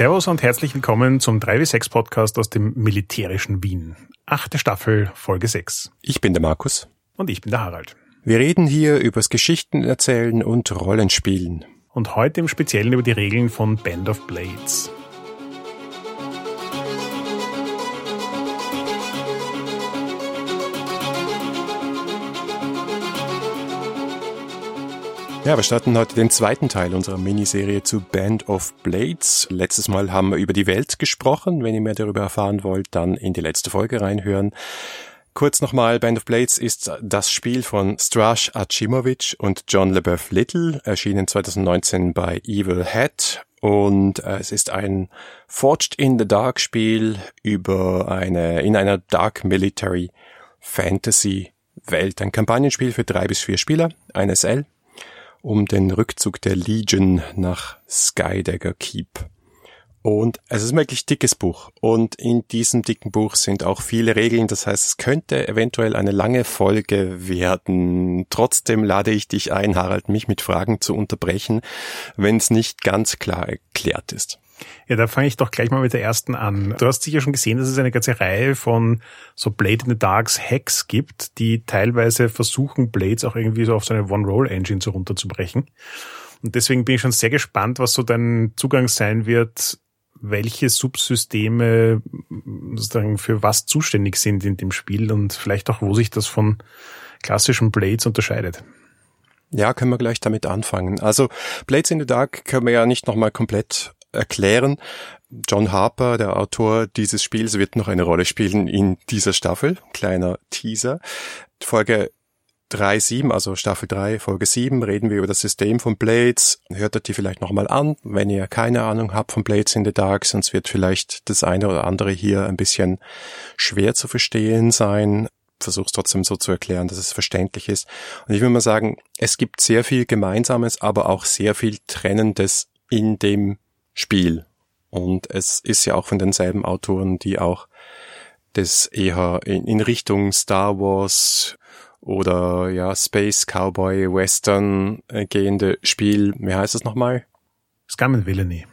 Servus und herzlich willkommen zum 3W6 Podcast aus dem militärischen Wien. Achte Staffel, Folge 6. Ich bin der Markus. Und ich bin der Harald. Wir reden hier übers Geschichten erzählen und Rollenspielen. Und heute im Speziellen über die Regeln von Band of Blades. Ja, wir starten heute den zweiten Teil unserer Miniserie zu Band of Blades. Letztes Mal haben wir über die Welt gesprochen. Wenn ihr mehr darüber erfahren wollt, dann in die letzte Folge reinhören. Kurz nochmal, Band of Blades ist das Spiel von Strash Achimovic und John LeBeouf Little, erschienen 2019 bei Evil Hat. Und äh, es ist ein Forged in the Dark Spiel über eine, in einer Dark Military Fantasy Welt. Ein Kampagnenspiel für drei bis vier Spieler, ein SL um den Rückzug der Legion nach Skydagger Keep. Und es ist ein wirklich dickes Buch. Und in diesem dicken Buch sind auch viele Regeln. Das heißt, es könnte eventuell eine lange Folge werden. Trotzdem lade ich dich ein, Harald, mich mit Fragen zu unterbrechen, wenn es nicht ganz klar erklärt ist. Ja, da fange ich doch gleich mal mit der ersten an. Du hast sicher schon gesehen, dass es eine ganze Reihe von so Blade in the Darks Hacks gibt, die teilweise versuchen, Blades auch irgendwie so auf so eine One-Roll-Engine so runterzubrechen. Und deswegen bin ich schon sehr gespannt, was so dein Zugang sein wird, welche Subsysteme sozusagen für was zuständig sind in dem Spiel und vielleicht auch, wo sich das von klassischen Blades unterscheidet. Ja, können wir gleich damit anfangen. Also Blades in the Dark können wir ja nicht nochmal komplett erklären. John Harper, der Autor dieses Spiels, wird noch eine Rolle spielen in dieser Staffel. Kleiner Teaser. Folge 3.7, also Staffel 3, Folge 7, reden wir über das System von Blades. Hört ihr die vielleicht nochmal an, wenn ihr keine Ahnung habt von Blades in the Dark, sonst wird vielleicht das eine oder andere hier ein bisschen schwer zu verstehen sein. Versuch's trotzdem so zu erklären, dass es verständlich ist. Und ich will mal sagen, es gibt sehr viel Gemeinsames, aber auch sehr viel Trennendes in dem Spiel. Und es ist ja auch von denselben Autoren, die auch das eher in, Richtung Star Wars oder ja Space Cowboy Western äh, gehende Spiel. Wie heißt es nochmal? Scum and Villainy.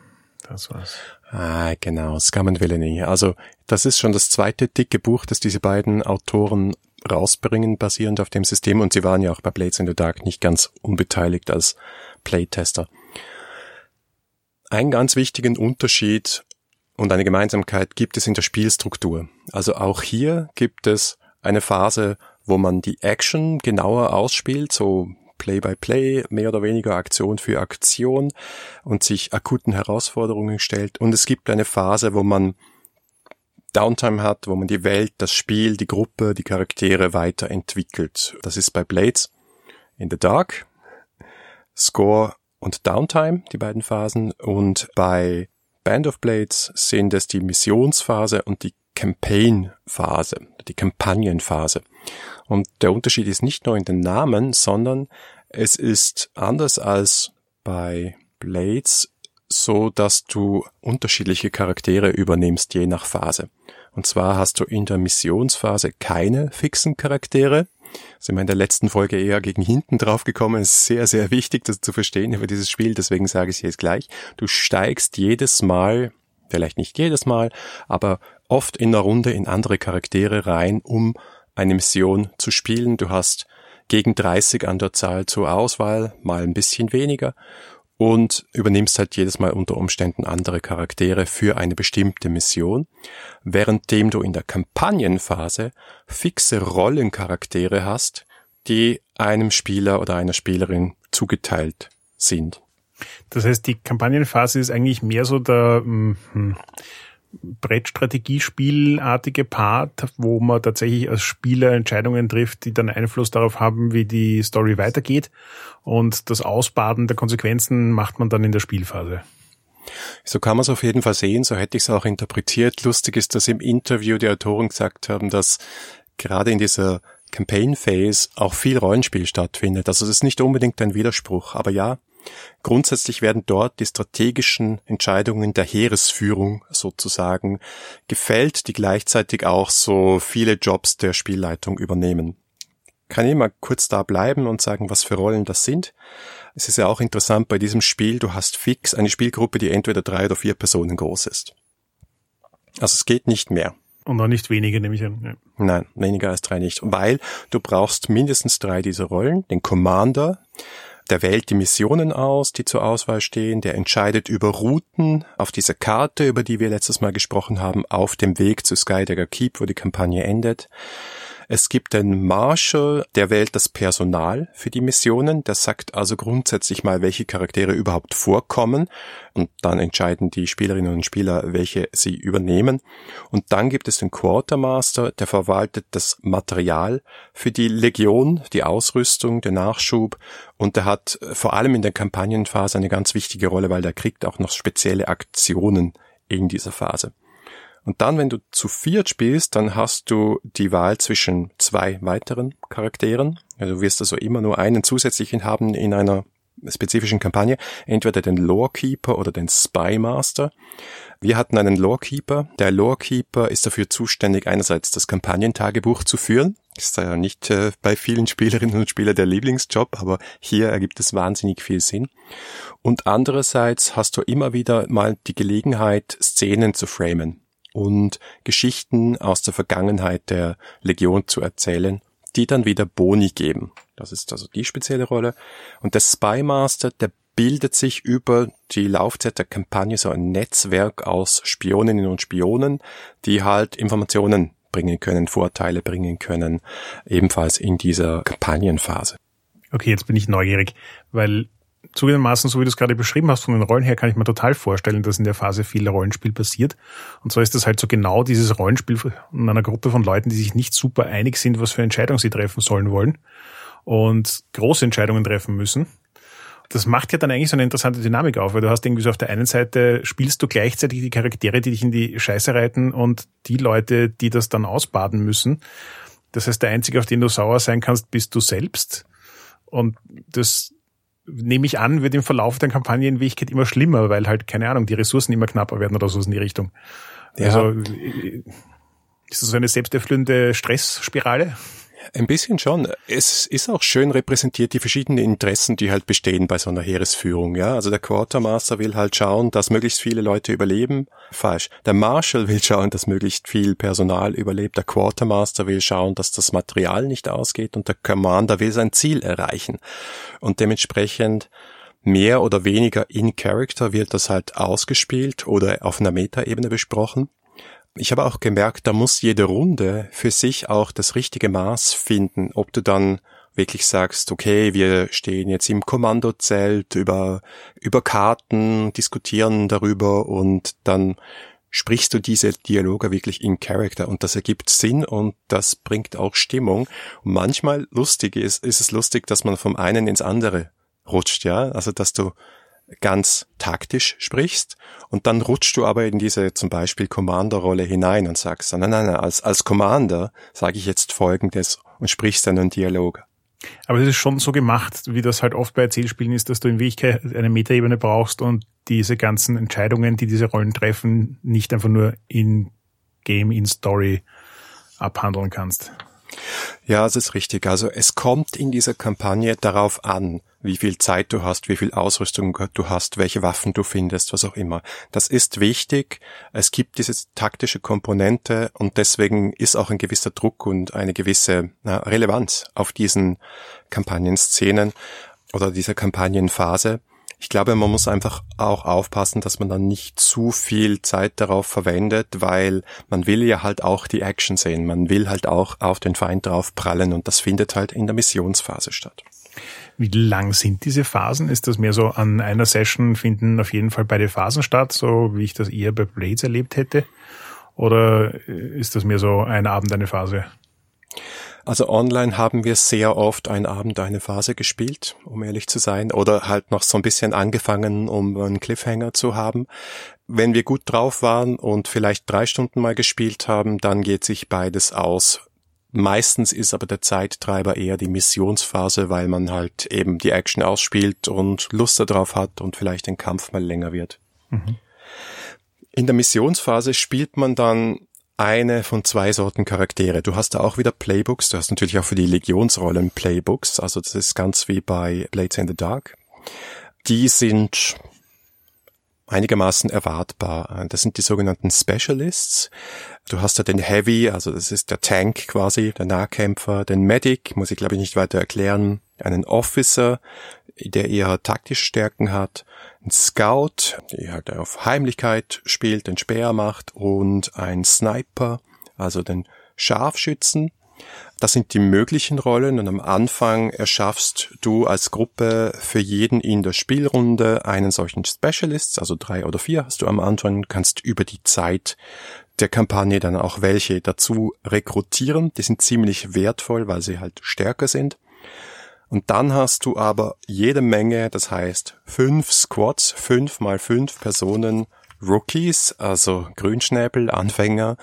Das war's. Ah, genau, Scum and Villainy. Also das ist schon das zweite dicke Buch, das diese beiden Autoren rausbringen, basierend auf dem System. Und sie waren ja auch bei Blades in the Dark nicht ganz unbeteiligt als Playtester einen ganz wichtigen Unterschied und eine Gemeinsamkeit gibt es in der Spielstruktur. Also auch hier gibt es eine Phase, wo man die Action genauer ausspielt, so Play-by-Play, -play, mehr oder weniger Aktion für Aktion und sich akuten Herausforderungen stellt. Und es gibt eine Phase, wo man Downtime hat, wo man die Welt, das Spiel, die Gruppe, die Charaktere weiterentwickelt. Das ist bei Blades in the Dark. Score und Downtime, die beiden Phasen. Und bei Band of Blades sind es die Missionsphase und die Campaign-Phase, die Kampagnenphase. Und der Unterschied ist nicht nur in den Namen, sondern es ist anders als bei Blades so, dass du unterschiedliche Charaktere übernimmst je nach Phase. Und zwar hast du in der Missionsphase keine fixen Charaktere, sind wir in der letzten Folge eher gegen hinten drauf gekommen. Es ist sehr, sehr wichtig, das zu verstehen über dieses Spiel. Deswegen sage ich es jetzt gleich. Du steigst jedes Mal, vielleicht nicht jedes Mal, aber oft in der Runde in andere Charaktere rein, um eine Mission zu spielen. Du hast gegen 30 an der Zahl zur Auswahl, mal ein bisschen weniger und übernimmst halt jedes Mal unter Umständen andere Charaktere für eine bestimmte Mission, währenddem du in der Kampagnenphase fixe Rollencharaktere hast, die einem Spieler oder einer Spielerin zugeteilt sind. Das heißt, die Kampagnenphase ist eigentlich mehr so der hm, hm Brettstrategiespielartige Part, wo man tatsächlich als Spieler Entscheidungen trifft, die dann Einfluss darauf haben, wie die Story weitergeht. Und das Ausbaden der Konsequenzen macht man dann in der Spielphase. So kann man es auf jeden Fall sehen, so hätte ich es auch interpretiert. Lustig ist, dass im Interview die Autoren gesagt haben, dass gerade in dieser Campaign Phase auch viel Rollenspiel stattfindet. Also das ist nicht unbedingt ein Widerspruch, aber ja, Grundsätzlich werden dort die strategischen Entscheidungen der Heeresführung sozusagen gefällt, die gleichzeitig auch so viele Jobs der Spielleitung übernehmen. Kann ich mal kurz da bleiben und sagen, was für Rollen das sind? Es ist ja auch interessant bei diesem Spiel, du hast fix eine Spielgruppe, die entweder drei oder vier Personen groß ist. Also es geht nicht mehr. Und auch nicht weniger, nehme ich an. Ja. Nein, weniger als drei nicht. Weil du brauchst mindestens drei dieser Rollen. Den Commander, der wählt die Missionen aus, die zur Auswahl stehen, der entscheidet über Routen auf dieser Karte, über die wir letztes Mal gesprochen haben, auf dem Weg zu Skydagger Keep, wo die Kampagne endet. Es gibt den Marshal, der wählt das Personal für die Missionen. Der sagt also grundsätzlich mal, welche Charaktere überhaupt vorkommen. Und dann entscheiden die Spielerinnen und Spieler, welche sie übernehmen. Und dann gibt es den Quartermaster, der verwaltet das Material für die Legion, die Ausrüstung, den Nachschub. Und der hat vor allem in der Kampagnenphase eine ganz wichtige Rolle, weil der kriegt auch noch spezielle Aktionen in dieser Phase. Und dann, wenn du zu viert spielst, dann hast du die Wahl zwischen zwei weiteren Charakteren. Also du wirst also immer nur einen zusätzlichen haben in einer spezifischen Kampagne. Entweder den Lorekeeper oder den Spymaster. Wir hatten einen Lorekeeper. Der Lorekeeper ist dafür zuständig, einerseits das Kampagnentagebuch zu führen. Ist ja nicht äh, bei vielen Spielerinnen und Spielern der Lieblingsjob, aber hier ergibt es wahnsinnig viel Sinn. Und andererseits hast du immer wieder mal die Gelegenheit, Szenen zu framen und Geschichten aus der Vergangenheit der Legion zu erzählen, die dann wieder Boni geben. Das ist also die spezielle Rolle. Und der Spymaster, der bildet sich über die Laufzeit der Kampagne so ein Netzwerk aus Spioninnen und Spionen, die halt Informationen bringen können, Vorteile bringen können, ebenfalls in dieser Kampagnenphase. Okay, jetzt bin ich neugierig, weil zugegebenermaßen, so wie du es gerade beschrieben hast, von den Rollen her, kann ich mir total vorstellen, dass in der Phase viel Rollenspiel passiert. Und so ist das halt so genau dieses Rollenspiel in einer Gruppe von Leuten, die sich nicht super einig sind, was für Entscheidungen sie treffen sollen wollen und große Entscheidungen treffen müssen. Das macht ja dann eigentlich so eine interessante Dynamik auf, weil du hast irgendwie so auf der einen Seite spielst du gleichzeitig die Charaktere, die dich in die Scheiße reiten und die Leute, die das dann ausbaden müssen. Das heißt, der Einzige, auf den du sauer sein kannst, bist du selbst. Und das nehme ich an, wird im Verlauf der Kampagne in Wirklichkeit immer schlimmer, weil halt, keine Ahnung, die Ressourcen immer knapper werden oder so in die Richtung. Ja. Also ist das so eine selbsterfüllende Stressspirale? Ein bisschen schon. Es ist auch schön repräsentiert die verschiedenen Interessen, die halt bestehen bei so einer Heeresführung. Ja, also der Quartermaster will halt schauen, dass möglichst viele Leute überleben. Falsch. Der Marshal will schauen, dass möglichst viel Personal überlebt. Der Quartermaster will schauen, dass das Material nicht ausgeht und der Commander will sein Ziel erreichen. Und dementsprechend mehr oder weniger in Character wird das halt ausgespielt oder auf einer Metaebene besprochen. Ich habe auch gemerkt, da muss jede Runde für sich auch das richtige Maß finden, ob du dann wirklich sagst, okay, wir stehen jetzt im Kommandozelt über, über Karten, diskutieren darüber und dann sprichst du diese Dialoge wirklich in Character und das ergibt Sinn und das bringt auch Stimmung. Und manchmal lustig ist, ist es lustig, dass man vom einen ins andere rutscht, ja, also dass du ganz taktisch sprichst und dann rutschst du aber in diese zum Beispiel Commander-Rolle hinein und sagst, nein, nein, nein, als, als Commander sage ich jetzt Folgendes und sprichst dann einen Dialog. Aber es ist schon so gemacht, wie das halt oft bei Erzählspielen ist, dass du in Wirklichkeit eine Metaebene brauchst und diese ganzen Entscheidungen, die diese Rollen treffen, nicht einfach nur in Game, in Story abhandeln kannst. Ja, es ist richtig. Also es kommt in dieser Kampagne darauf an, wie viel Zeit du hast, wie viel Ausrüstung du hast, welche Waffen du findest, was auch immer. Das ist wichtig. Es gibt diese taktische Komponente und deswegen ist auch ein gewisser Druck und eine gewisse Relevanz auf diesen Kampagnenszenen oder dieser Kampagnenphase. Ich glaube, man muss einfach auch aufpassen, dass man dann nicht zu viel Zeit darauf verwendet, weil man will ja halt auch die Action sehen. Man will halt auch auf den Feind drauf prallen und das findet halt in der Missionsphase statt. Wie lang sind diese Phasen? Ist das mehr so an einer Session finden auf jeden Fall beide Phasen statt, so wie ich das eher bei Blades erlebt hätte? Oder ist das mehr so ein Abend, eine Phase? Also online haben wir sehr oft einen Abend eine Phase gespielt, um ehrlich zu sein, oder halt noch so ein bisschen angefangen, um einen Cliffhanger zu haben. Wenn wir gut drauf waren und vielleicht drei Stunden mal gespielt haben, dann geht sich beides aus. Meistens ist aber der Zeittreiber eher die Missionsphase, weil man halt eben die Action ausspielt und Lust darauf hat und vielleicht den Kampf mal länger wird. Mhm. In der Missionsphase spielt man dann eine von zwei Sorten Charaktere. Du hast da auch wieder Playbooks, du hast natürlich auch für die Legionsrollen Playbooks, also das ist ganz wie bei Blades in the Dark. Die sind einigermaßen erwartbar. Das sind die sogenannten Specialists. Du hast da den Heavy, also das ist der Tank quasi, der Nahkämpfer, den Medic, muss ich glaube ich nicht weiter erklären, einen Officer, der eher taktische Stärken hat, ein Scout, der halt auf Heimlichkeit spielt, den Speer macht und ein Sniper, also den Scharfschützen. Das sind die möglichen Rollen und am Anfang erschaffst du als Gruppe für jeden in der Spielrunde einen solchen Specialist, also drei oder vier hast du am Anfang, kannst über die Zeit der Kampagne dann auch welche dazu rekrutieren. Die sind ziemlich wertvoll, weil sie halt stärker sind. Und dann hast du aber jede Menge, das heißt fünf Squads, fünf mal fünf Personen, Rookies, also Grünschnäbel, Anfänger,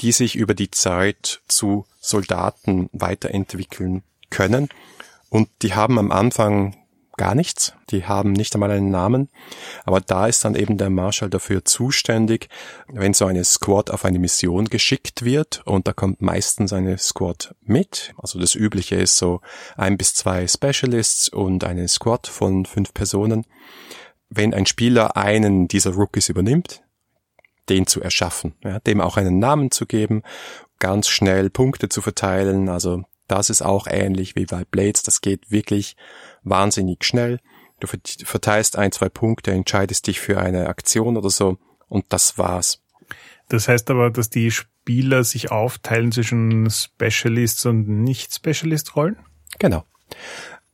die sich über die Zeit zu Soldaten weiterentwickeln können. Und die haben am Anfang gar nichts. Die haben nicht einmal einen Namen. Aber da ist dann eben der Marshall dafür zuständig, wenn so eine Squad auf eine Mission geschickt wird und da kommt meistens eine Squad mit. Also das übliche ist so ein bis zwei Specialists und eine Squad von fünf Personen. Wenn ein Spieler einen dieser Rookies übernimmt, den zu erschaffen, ja, dem auch einen Namen zu geben, ganz schnell Punkte zu verteilen. Also das ist auch ähnlich wie bei Blades. Das geht wirklich wahnsinnig schnell. Du verteilst ein, zwei Punkte, entscheidest dich für eine Aktion oder so und das war's. Das heißt aber, dass die Spieler sich aufteilen zwischen Specialists und Nicht-Specialist-Rollen? Genau.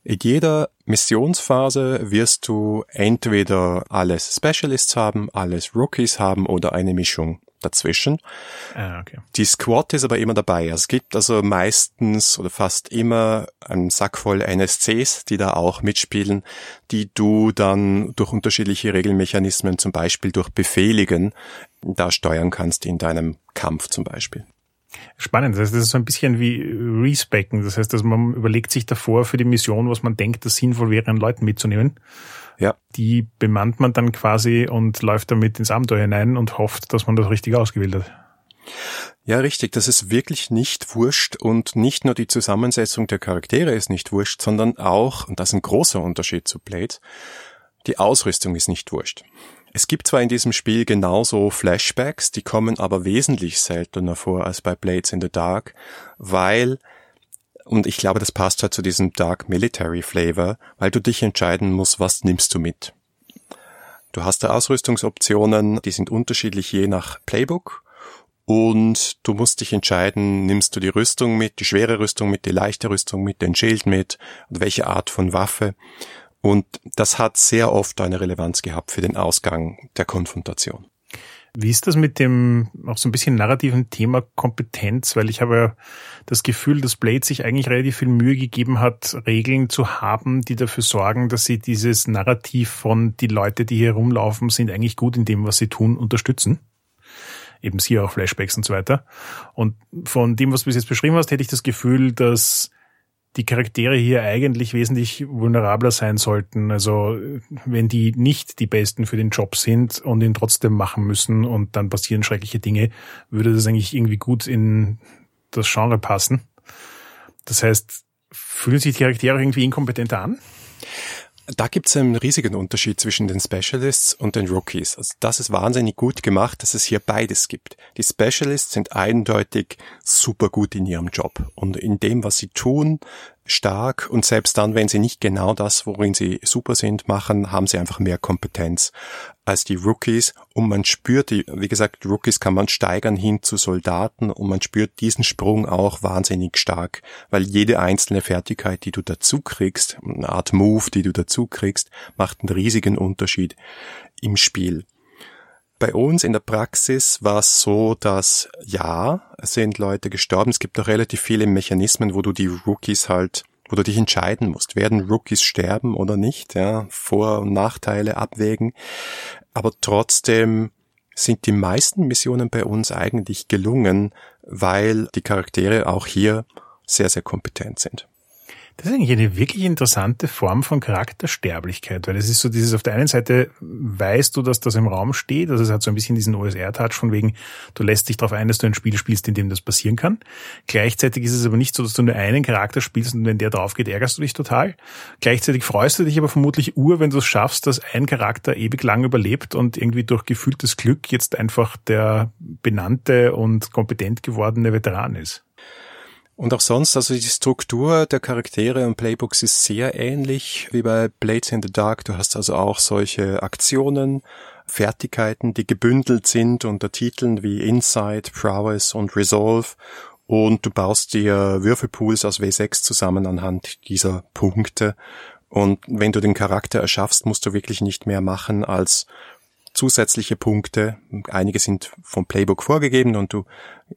In jeder Missionsphase wirst du entweder alles Specialists haben, alles Rookies haben oder eine Mischung dazwischen. Ah, okay. Die Squad ist aber immer dabei. Es gibt also meistens oder fast immer einen Sack voll NSCs, die da auch mitspielen, die du dann durch unterschiedliche Regelmechanismen, zum Beispiel durch Befehligen, da steuern kannst in deinem Kampf zum Beispiel. Spannend. Das heißt, das ist so ein bisschen wie Respecken. Das heißt, dass man überlegt sich davor für die Mission, was man denkt, dass sinnvoll wäre, an Leuten mitzunehmen. Ja. Die bemannt man dann quasi und läuft damit ins Abenteuer hinein und hofft, dass man das richtig ausgewählt hat. Ja, richtig. Das ist wirklich nicht wurscht und nicht nur die Zusammensetzung der Charaktere ist nicht wurscht, sondern auch, und das ist ein großer Unterschied zu Blade, die Ausrüstung ist nicht wurscht. Es gibt zwar in diesem Spiel genauso Flashbacks, die kommen aber wesentlich seltener vor als bei Blades in the Dark, weil und ich glaube, das passt halt zu diesem Dark Military Flavor, weil du dich entscheiden musst, was nimmst du mit. Du hast da Ausrüstungsoptionen, die sind unterschiedlich je nach Playbook. Und du musst dich entscheiden, nimmst du die Rüstung mit, die schwere Rüstung mit, die leichte Rüstung mit, den Schild mit, und welche Art von Waffe. Und das hat sehr oft eine Relevanz gehabt für den Ausgang der Konfrontation. Wie ist das mit dem auch so ein bisschen narrativen Thema Kompetenz? Weil ich habe ja das Gefühl, dass Blade sich eigentlich relativ viel Mühe gegeben hat, Regeln zu haben, die dafür sorgen, dass sie dieses Narrativ von die Leute, die hier rumlaufen, sind eigentlich gut in dem, was sie tun, unterstützen. Eben sie auch Flashbacks und so weiter. Und von dem, was du bis jetzt beschrieben hast, hätte ich das Gefühl, dass die Charaktere hier eigentlich wesentlich vulnerabler sein sollten. Also wenn die nicht die Besten für den Job sind und ihn trotzdem machen müssen und dann passieren schreckliche Dinge, würde das eigentlich irgendwie gut in das Genre passen. Das heißt, fühlen sich die Charaktere irgendwie inkompetenter an? Da gibt es einen riesigen Unterschied zwischen den Specialists und den Rookies. Also das ist wahnsinnig gut gemacht, dass es hier beides gibt. Die Specialists sind eindeutig super gut in ihrem Job und in dem, was sie tun, stark. Und selbst dann, wenn sie nicht genau das, worin sie super sind, machen, haben sie einfach mehr Kompetenz als die Rookies. Und man spürt die, wie gesagt, Rookies kann man steigern hin zu Soldaten. Und man spürt diesen Sprung auch wahnsinnig stark, weil jede einzelne Fertigkeit, die du dazu kriegst, eine Art Move, die du dazu kriegst, macht einen riesigen Unterschied im Spiel. Bei uns in der Praxis war es so, dass ja, es sind Leute gestorben. Es gibt auch relativ viele Mechanismen, wo du die Rookies halt, wo du dich entscheiden musst, werden Rookies sterben oder nicht, ja, Vor- und Nachteile abwägen. Aber trotzdem sind die meisten Missionen bei uns eigentlich gelungen, weil die Charaktere auch hier sehr, sehr kompetent sind. Das ist eigentlich eine wirklich interessante Form von Charaktersterblichkeit, weil es ist so dieses, auf der einen Seite weißt du, dass das im Raum steht, also es hat so ein bisschen diesen OSR-Touch von wegen, du lässt dich darauf ein, dass du ein Spiel spielst, in dem das passieren kann. Gleichzeitig ist es aber nicht so, dass du nur einen Charakter spielst und wenn der drauf geht, ärgerst du dich total. Gleichzeitig freust du dich aber vermutlich ur, wenn du es schaffst, dass ein Charakter ewig lang überlebt und irgendwie durch gefühltes Glück jetzt einfach der benannte und kompetent gewordene Veteran ist. Und auch sonst, also die Struktur der Charaktere und Playbooks ist sehr ähnlich wie bei Blades in the Dark. Du hast also auch solche Aktionen, Fertigkeiten, die gebündelt sind unter Titeln wie Insight, Prowess und Resolve. Und du baust dir Würfelpools aus W6 zusammen anhand dieser Punkte. Und wenn du den Charakter erschaffst, musst du wirklich nicht mehr machen als zusätzliche Punkte. Einige sind vom Playbook vorgegeben und du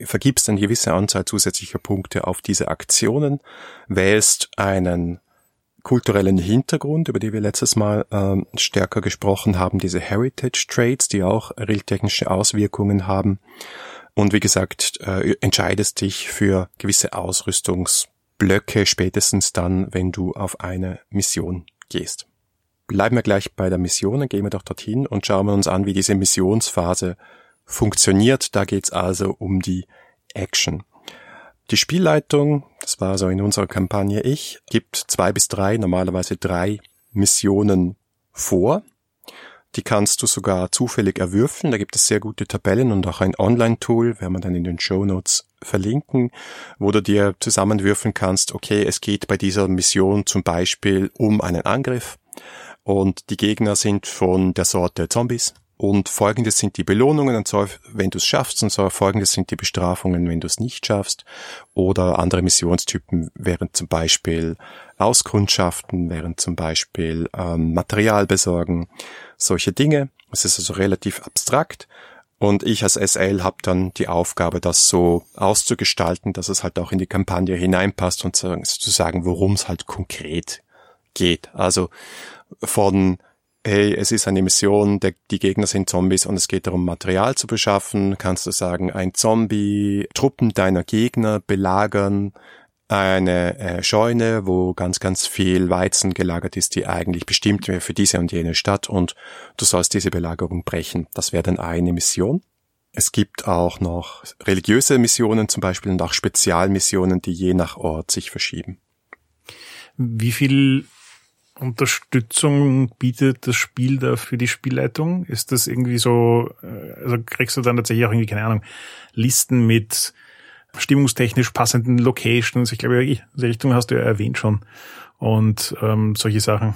vergibst eine gewisse Anzahl zusätzlicher Punkte auf diese Aktionen, wählst einen kulturellen Hintergrund, über die wir letztes Mal ähm, stärker gesprochen haben, diese Heritage Traits, die auch realtechnische Auswirkungen haben. Und wie gesagt, äh, entscheidest dich für gewisse Ausrüstungsblöcke spätestens dann, wenn du auf eine Mission gehst. Bleiben wir gleich bei der Mission, dann gehen wir doch dorthin und schauen wir uns an, wie diese Missionsphase funktioniert. Da geht's also um die Action. Die Spielleitung, das war so in unserer Kampagne ich, gibt zwei bis drei, normalerweise drei Missionen vor. Die kannst du sogar zufällig erwürfeln. Da gibt es sehr gute Tabellen und auch ein Online-Tool, werden wir dann in den Show Notes verlinken, wo du dir zusammenwürfeln kannst, okay, es geht bei dieser Mission zum Beispiel um einen Angriff und die Gegner sind von der Sorte Zombies. Und folgendes sind die Belohnungen, und zwar, wenn du es schaffst, und zwar folgendes sind die Bestrafungen, wenn du es nicht schaffst. Oder andere Missionstypen wären zum Beispiel Auskundschaften, wären zum Beispiel ähm, Material besorgen, solche Dinge. Es ist also relativ abstrakt. Und ich als SL habe dann die Aufgabe, das so auszugestalten, dass es halt auch in die Kampagne hineinpasst und zu sagen, worum es halt konkret geht. Also von hey, es ist eine Mission, der, die Gegner sind Zombies und es geht darum, Material zu beschaffen, kannst du sagen, ein Zombie, Truppen deiner Gegner belagern eine äh, Scheune, wo ganz, ganz viel Weizen gelagert ist, die eigentlich bestimmt wäre für diese und jene Stadt und du sollst diese Belagerung brechen. Das wäre dann eine Mission. Es gibt auch noch religiöse Missionen zum Beispiel und auch Spezialmissionen, die je nach Ort sich verschieben. Wie viel Unterstützung bietet das Spiel da für die Spielleitung? Ist das irgendwie so, äh, also kriegst du dann tatsächlich auch irgendwie, keine Ahnung, Listen mit stimmungstechnisch passenden Locations? Ich glaube, in die Richtung hast du ja erwähnt schon. Und ähm, solche Sachen.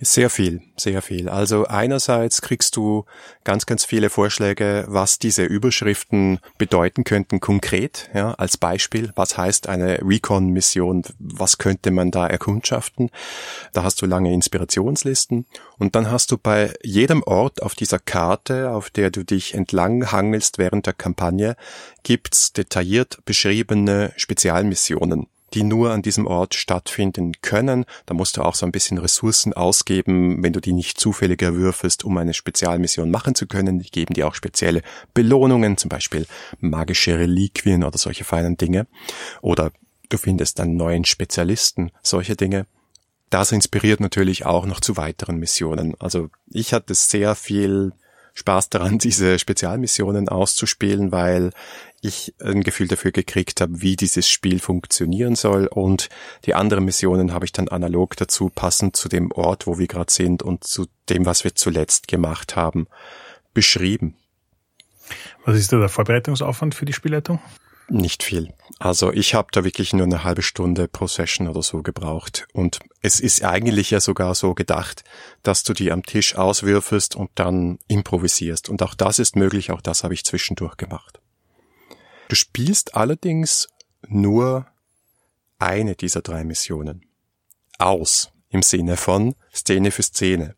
Sehr viel, sehr viel. Also einerseits kriegst du ganz, ganz viele Vorschläge, was diese Überschriften bedeuten könnten konkret. Ja, als Beispiel, was heißt eine Recon-Mission? Was könnte man da erkundschaften? Da hast du lange Inspirationslisten und dann hast du bei jedem Ort auf dieser Karte, auf der du dich entlang hangelst während der Kampagne, gibt's detailliert beschriebene Spezialmissionen die nur an diesem Ort stattfinden können. Da musst du auch so ein bisschen Ressourcen ausgeben, wenn du die nicht zufällig erwürfelst, um eine Spezialmission machen zu können. Die geben dir auch spezielle Belohnungen, zum Beispiel magische Reliquien oder solche feinen Dinge. Oder du findest dann neuen Spezialisten, solche Dinge. Das inspiriert natürlich auch noch zu weiteren Missionen. Also ich hatte sehr viel Spaß daran, diese Spezialmissionen auszuspielen, weil ich ein Gefühl dafür gekriegt habe, wie dieses Spiel funktionieren soll und die anderen Missionen habe ich dann analog dazu, passend zu dem Ort, wo wir gerade sind und zu dem, was wir zuletzt gemacht haben, beschrieben. Was ist da der Vorbereitungsaufwand für die Spielleitung? Nicht viel. Also ich habe da wirklich nur eine halbe Stunde pro Session oder so gebraucht. Und es ist eigentlich ja sogar so gedacht, dass du die am Tisch auswürfelst und dann improvisierst. Und auch das ist möglich, auch das habe ich zwischendurch gemacht. Du spielst allerdings nur eine dieser drei Missionen. Aus im Sinne von Szene für Szene.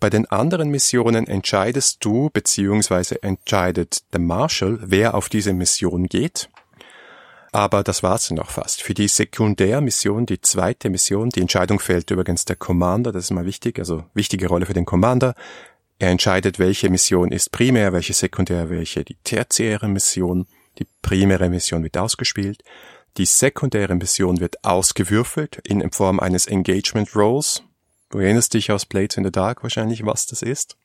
Bei den anderen Missionen entscheidest du beziehungsweise entscheidet der Marshal, wer auf diese Mission geht. Aber das war's noch fast. Für die Sekundärmission, die zweite Mission, die Entscheidung fällt übrigens der Commander, das ist mal wichtig, also wichtige Rolle für den Commander. Er entscheidet, welche Mission ist primär, welche sekundär, welche die tertiäre Mission. Die primäre Mission wird ausgespielt. Die sekundäre Mission wird ausgewürfelt in Form eines Engagement Rolls. Du erinnerst dich aus Blades in the Dark wahrscheinlich, was das ist.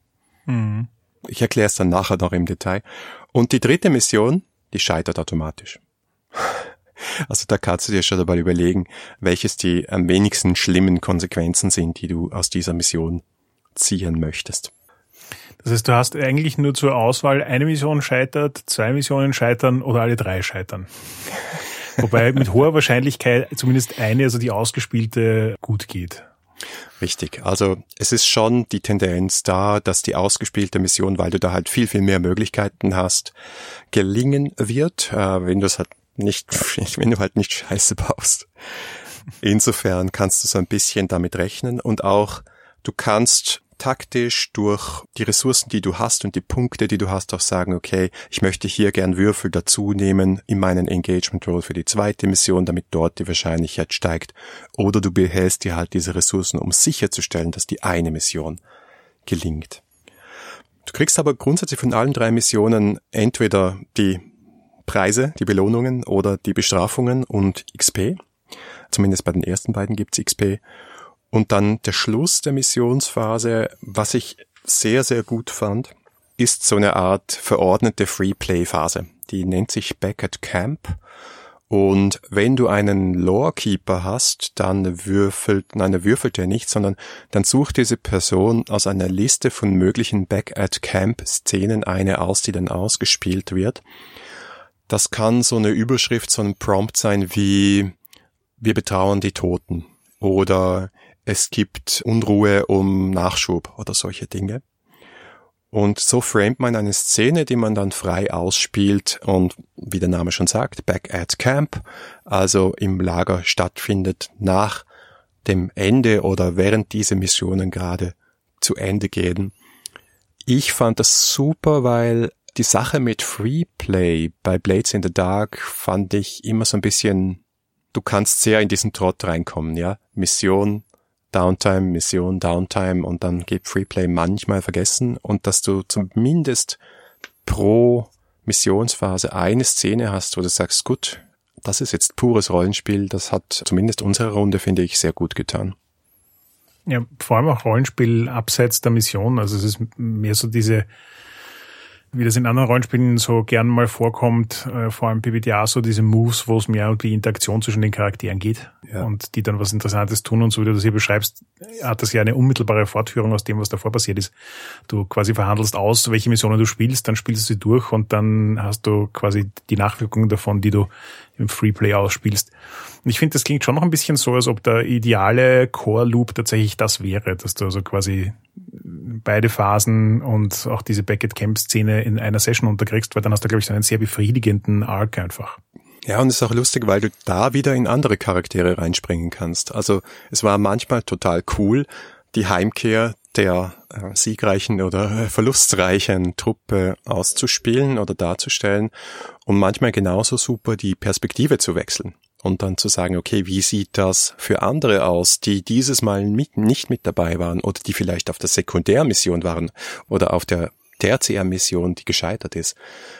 Mhm. Ich erkläre es dann nachher noch im Detail. Und die dritte Mission, die scheitert automatisch. Also da kannst du dir schon dabei überlegen, welches die am wenigsten schlimmen Konsequenzen sind, die du aus dieser Mission ziehen möchtest. Das heißt, du hast eigentlich nur zur Auswahl eine Mission scheitert, zwei Missionen scheitern oder alle drei scheitern. Wobei mit hoher Wahrscheinlichkeit zumindest eine, also die ausgespielte, gut geht. Richtig. Also es ist schon die Tendenz da, dass die ausgespielte Mission, weil du da halt viel, viel mehr Möglichkeiten hast, gelingen wird, äh, wenn du es halt nicht, wenn du halt nicht Scheiße baust. Insofern kannst du so ein bisschen damit rechnen und auch du kannst taktisch durch die Ressourcen, die du hast und die Punkte, die du hast, auch sagen, okay, ich möchte hier gern Würfel dazu nehmen in meinen Engagement Roll für die zweite Mission, damit dort die Wahrscheinlichkeit steigt. Oder du behältst dir halt diese Ressourcen, um sicherzustellen, dass die eine Mission gelingt. Du kriegst aber grundsätzlich von allen drei Missionen entweder die Preise, die Belohnungen oder die Bestrafungen und XP. Zumindest bei den ersten beiden gibt's XP. Und dann der Schluss der Missionsphase, was ich sehr, sehr gut fand, ist so eine Art verordnete Freeplay-Phase. Die nennt sich Back at Camp. Und wenn du einen Lorekeeper hast, dann würfelt, nein, er würfelt er nicht, sondern dann sucht diese Person aus einer Liste von möglichen Back at Camp Szenen eine aus, die dann ausgespielt wird. Das kann so eine Überschrift, so ein Prompt sein wie wir betrauern die Toten oder es gibt Unruhe um Nachschub oder solche Dinge. Und so framet man eine Szene, die man dann frei ausspielt und wie der Name schon sagt, back at camp, also im Lager stattfindet nach dem Ende oder während diese Missionen gerade zu Ende gehen. Ich fand das super, weil die Sache mit Freeplay bei Blades in the Dark fand ich immer so ein bisschen, du kannst sehr in diesen Trott reinkommen, ja. Mission, Downtime, Mission, Downtime und dann geht Freeplay manchmal vergessen und dass du zumindest pro Missionsphase eine Szene hast, wo du sagst, gut, das ist jetzt pures Rollenspiel, das hat zumindest unsere Runde, finde ich, sehr gut getan. Ja, vor allem auch Rollenspiel abseits der Mission. Also es ist mehr so diese wie das in anderen Rollenspielen so gern mal vorkommt, äh, vor allem PBTA, so diese Moves, wo es mehr um die Interaktion zwischen den Charakteren geht ja. und die dann was Interessantes tun und so wie du das hier beschreibst, hat das ja eine unmittelbare Fortführung aus dem, was davor passiert ist. Du quasi verhandelst aus, welche Missionen du spielst, dann spielst du sie durch und dann hast du quasi die Nachwirkungen davon, die du im Freeplay ausspielst. Und ich finde, das klingt schon noch ein bisschen so, als ob der ideale Core-Loop tatsächlich das wäre, dass du also quasi beide Phasen und auch diese Beckett-Camp-Szene in einer Session unterkriegst, weil dann hast du, glaube ich, so einen sehr befriedigenden Arc einfach. Ja, und es ist auch lustig, weil du da wieder in andere Charaktere reinspringen kannst. Also es war manchmal total cool, die Heimkehr der äh, siegreichen oder äh, verlustreichen Truppe auszuspielen oder darzustellen und manchmal genauso super die Perspektive zu wechseln und dann zu sagen, okay, wie sieht das für andere aus, die dieses Mal mit, nicht mit dabei waren oder die vielleicht auf der Sekundärmission waren oder auf der Tertiärmission, die gescheitert ist.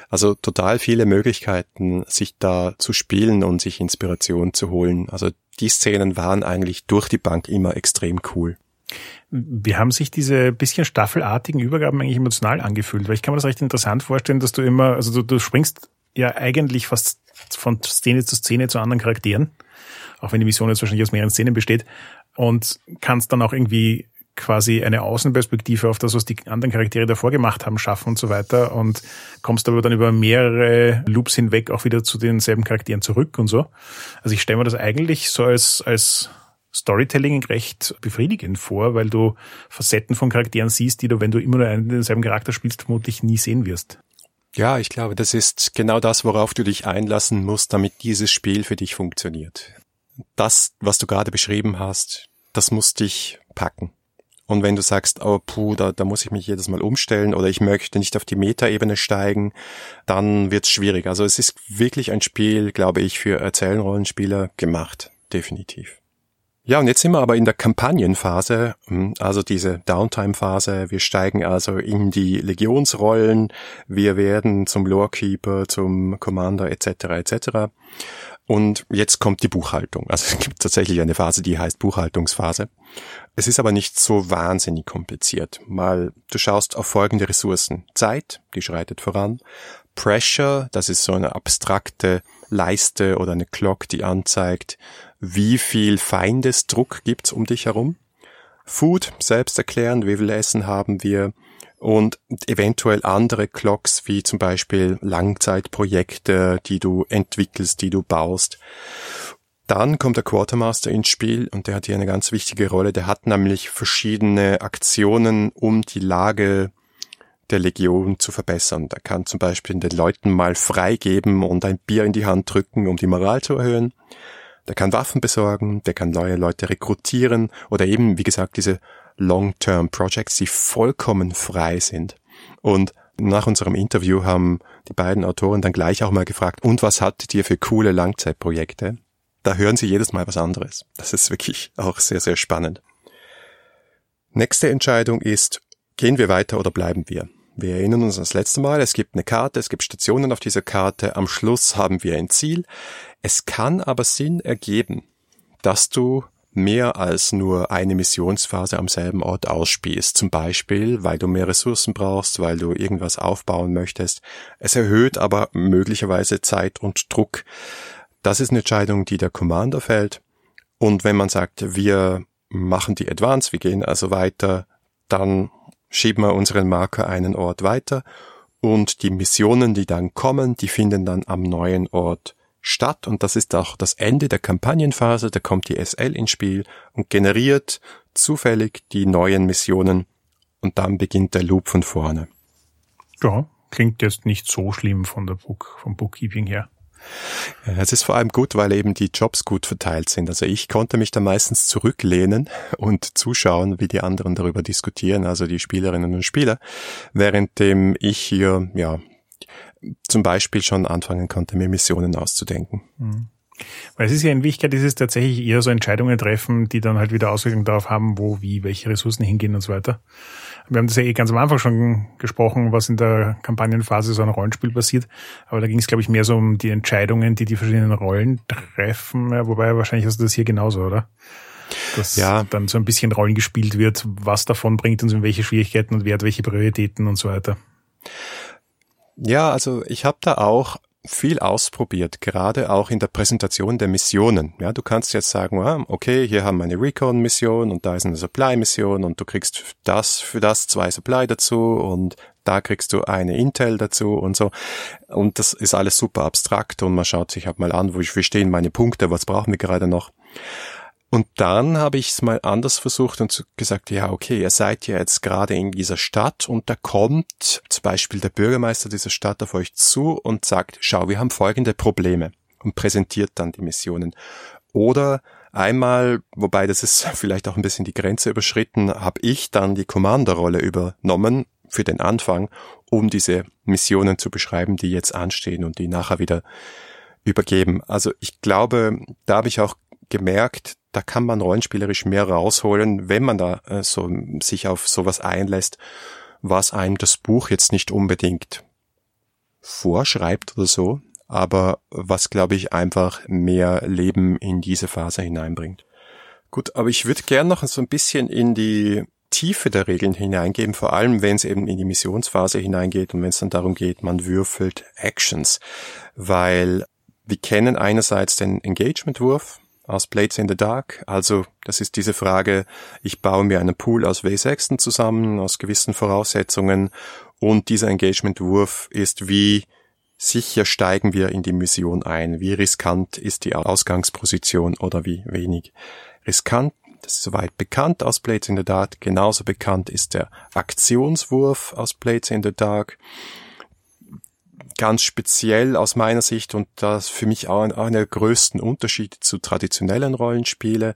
Also total viele Möglichkeiten, sich da zu spielen und sich Inspiration zu holen. Also die Szenen waren eigentlich durch die Bank immer extrem cool. Wie haben sich diese bisschen staffelartigen Übergaben eigentlich emotional angefühlt? Weil ich kann mir das recht interessant vorstellen, dass du immer, also du, du springst ja eigentlich fast von Szene zu Szene zu anderen Charakteren, auch wenn die Mission jetzt wahrscheinlich aus mehreren Szenen besteht, und kannst dann auch irgendwie quasi eine Außenperspektive auf das, was die anderen Charaktere davor gemacht haben, schaffen und so weiter und kommst aber dann über mehrere Loops hinweg auch wieder zu denselben Charakteren zurück und so. Also ich stelle mir das eigentlich so als, als Storytelling recht befriedigend vor, weil du Facetten von Charakteren siehst, die du, wenn du immer nur einen denselben Charakter spielst, vermutlich nie sehen wirst. Ja, ich glaube, das ist genau das, worauf du dich einlassen musst, damit dieses Spiel für dich funktioniert. Das, was du gerade beschrieben hast, das muss dich packen. Und wenn du sagst, oh puh, da, da muss ich mich jedes Mal umstellen oder ich möchte nicht auf die Metaebene steigen, dann wird's schwierig. Also es ist wirklich ein Spiel, glaube ich, für Erzählenrollenspieler gemacht. Definitiv. Ja, und jetzt sind wir aber in der Kampagnenphase, hm, also diese Downtime-Phase. Wir steigen also in die Legionsrollen, wir werden zum Lorekeeper, zum Commander etc. etc. Und jetzt kommt die Buchhaltung. Also es gibt tatsächlich eine Phase, die heißt Buchhaltungsphase. Es ist aber nicht so wahnsinnig kompliziert. Mal, du schaust auf folgende Ressourcen. Zeit, die schreitet voran. Pressure, das ist so eine abstrakte Leiste oder eine Clock, die anzeigt, wie viel Feindesdruck gibt's um dich herum. Food, selbsterklärend, wie viel Essen haben wir und eventuell andere Clocks wie zum Beispiel Langzeitprojekte, die du entwickelst, die du baust. Dann kommt der Quartermaster ins Spiel und der hat hier eine ganz wichtige Rolle. Der hat nämlich verschiedene Aktionen, um die Lage der Legion zu verbessern. Der kann zum Beispiel den Leuten mal freigeben und ein Bier in die Hand drücken, um die Moral zu erhöhen. Der kann Waffen besorgen, der kann neue Leute rekrutieren oder eben, wie gesagt, diese Long-Term Projects, die vollkommen frei sind. Und nach unserem Interview haben die beiden Autoren dann gleich auch mal gefragt, und was hattet ihr für coole Langzeitprojekte? Da hören sie jedes Mal was anderes. Das ist wirklich auch sehr, sehr spannend. Nächste Entscheidung ist, gehen wir weiter oder bleiben wir? Wir erinnern uns das letzte Mal, es gibt eine Karte, es gibt Stationen auf dieser Karte, am Schluss haben wir ein Ziel. Es kann aber Sinn ergeben, dass du mehr als nur eine Missionsphase am selben Ort ausspielst. Zum Beispiel, weil du mehr Ressourcen brauchst, weil du irgendwas aufbauen möchtest. Es erhöht aber möglicherweise Zeit und Druck. Das ist eine Entscheidung, die der Commander fällt. Und wenn man sagt, wir machen die Advance, wir gehen also weiter, dann schieben wir unseren Marker einen Ort weiter und die Missionen, die dann kommen, die finden dann am neuen Ort statt und das ist auch das Ende der Kampagnenphase, da kommt die SL ins Spiel und generiert zufällig die neuen Missionen und dann beginnt der Loop von vorne. Ja, klingt jetzt nicht so schlimm von der Book, vom Bookkeeping her. Es ist vor allem gut, weil eben die Jobs gut verteilt sind. Also ich konnte mich da meistens zurücklehnen und zuschauen, wie die anderen darüber diskutieren, also die Spielerinnen und Spieler, währenddem ich hier ja zum Beispiel schon anfangen konnte, mir Missionen auszudenken. Mhm. Weil es ist ja in Wirklichkeit, ist es tatsächlich eher so Entscheidungen treffen, die dann halt wieder Auswirkungen darauf haben, wo, wie, welche Ressourcen hingehen und so weiter. Wir haben das ja eh ganz am Anfang schon gesprochen, was in der Kampagnenphase so ein Rollenspiel passiert. Aber da ging es, glaube ich, mehr so um die Entscheidungen, die die verschiedenen Rollen treffen. Ja, wobei wahrscheinlich hast du das hier genauso, oder? Dass ja. dann so ein bisschen Rollen gespielt wird, was davon bringt uns in welche Schwierigkeiten und wer hat welche Prioritäten und so weiter. Ja, also ich habe da auch viel ausprobiert, gerade auch in der Präsentation der Missionen. Ja, du kannst jetzt sagen, ah, okay, hier haben wir eine Recon-Mission und da ist eine Supply-Mission und du kriegst das für das zwei Supply dazu und da kriegst du eine Intel dazu und so. Und das ist alles super abstrakt und man schaut sich halt mal an, wo stehen meine Punkte, was brauchen wir gerade noch. Und dann habe ich es mal anders versucht und gesagt, ja, okay, ihr seid ja jetzt gerade in dieser Stadt und da kommt zum Beispiel der Bürgermeister dieser Stadt auf euch zu und sagt, schau, wir haben folgende Probleme und präsentiert dann die Missionen. Oder einmal, wobei das ist vielleicht auch ein bisschen die Grenze überschritten, habe ich dann die Commanderrolle übernommen für den Anfang, um diese Missionen zu beschreiben, die jetzt anstehen und die nachher wieder übergeben. Also ich glaube, da habe ich auch gemerkt, da kann man rollenspielerisch mehr rausholen, wenn man da äh, so sich auf sowas einlässt, was einem das Buch jetzt nicht unbedingt vorschreibt oder so, aber was glaube ich einfach mehr Leben in diese Phase hineinbringt. Gut, aber ich würde gern noch so ein bisschen in die Tiefe der Regeln hineingeben, vor allem wenn es eben in die Missionsphase hineingeht und wenn es dann darum geht, man würfelt Actions, weil wir kennen einerseits den Engagement-Wurf, aus Blades in the Dark. Also das ist diese Frage, ich baue mir einen Pool aus W6 zusammen, aus gewissen Voraussetzungen und dieser Engagement-Wurf ist, wie sicher steigen wir in die Mission ein, wie riskant ist die Ausgangsposition oder wie wenig riskant. Das ist soweit bekannt aus Blades in the Dark. Genauso bekannt ist der Aktionswurf aus Blades in the Dark ganz speziell aus meiner Sicht und das für mich auch einer der größten Unterschiede zu traditionellen Rollenspiele,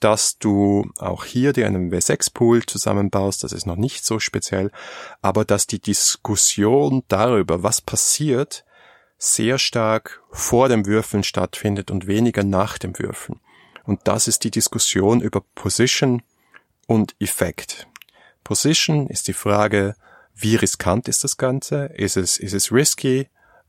dass du auch hier dir einen W6-Pool zusammenbaust, das ist noch nicht so speziell, aber dass die Diskussion darüber, was passiert, sehr stark vor dem Würfeln stattfindet und weniger nach dem Würfeln. Und das ist die Diskussion über Position und Effekt. Position ist die Frage, wie riskant ist das Ganze? Ist es, ist es risky?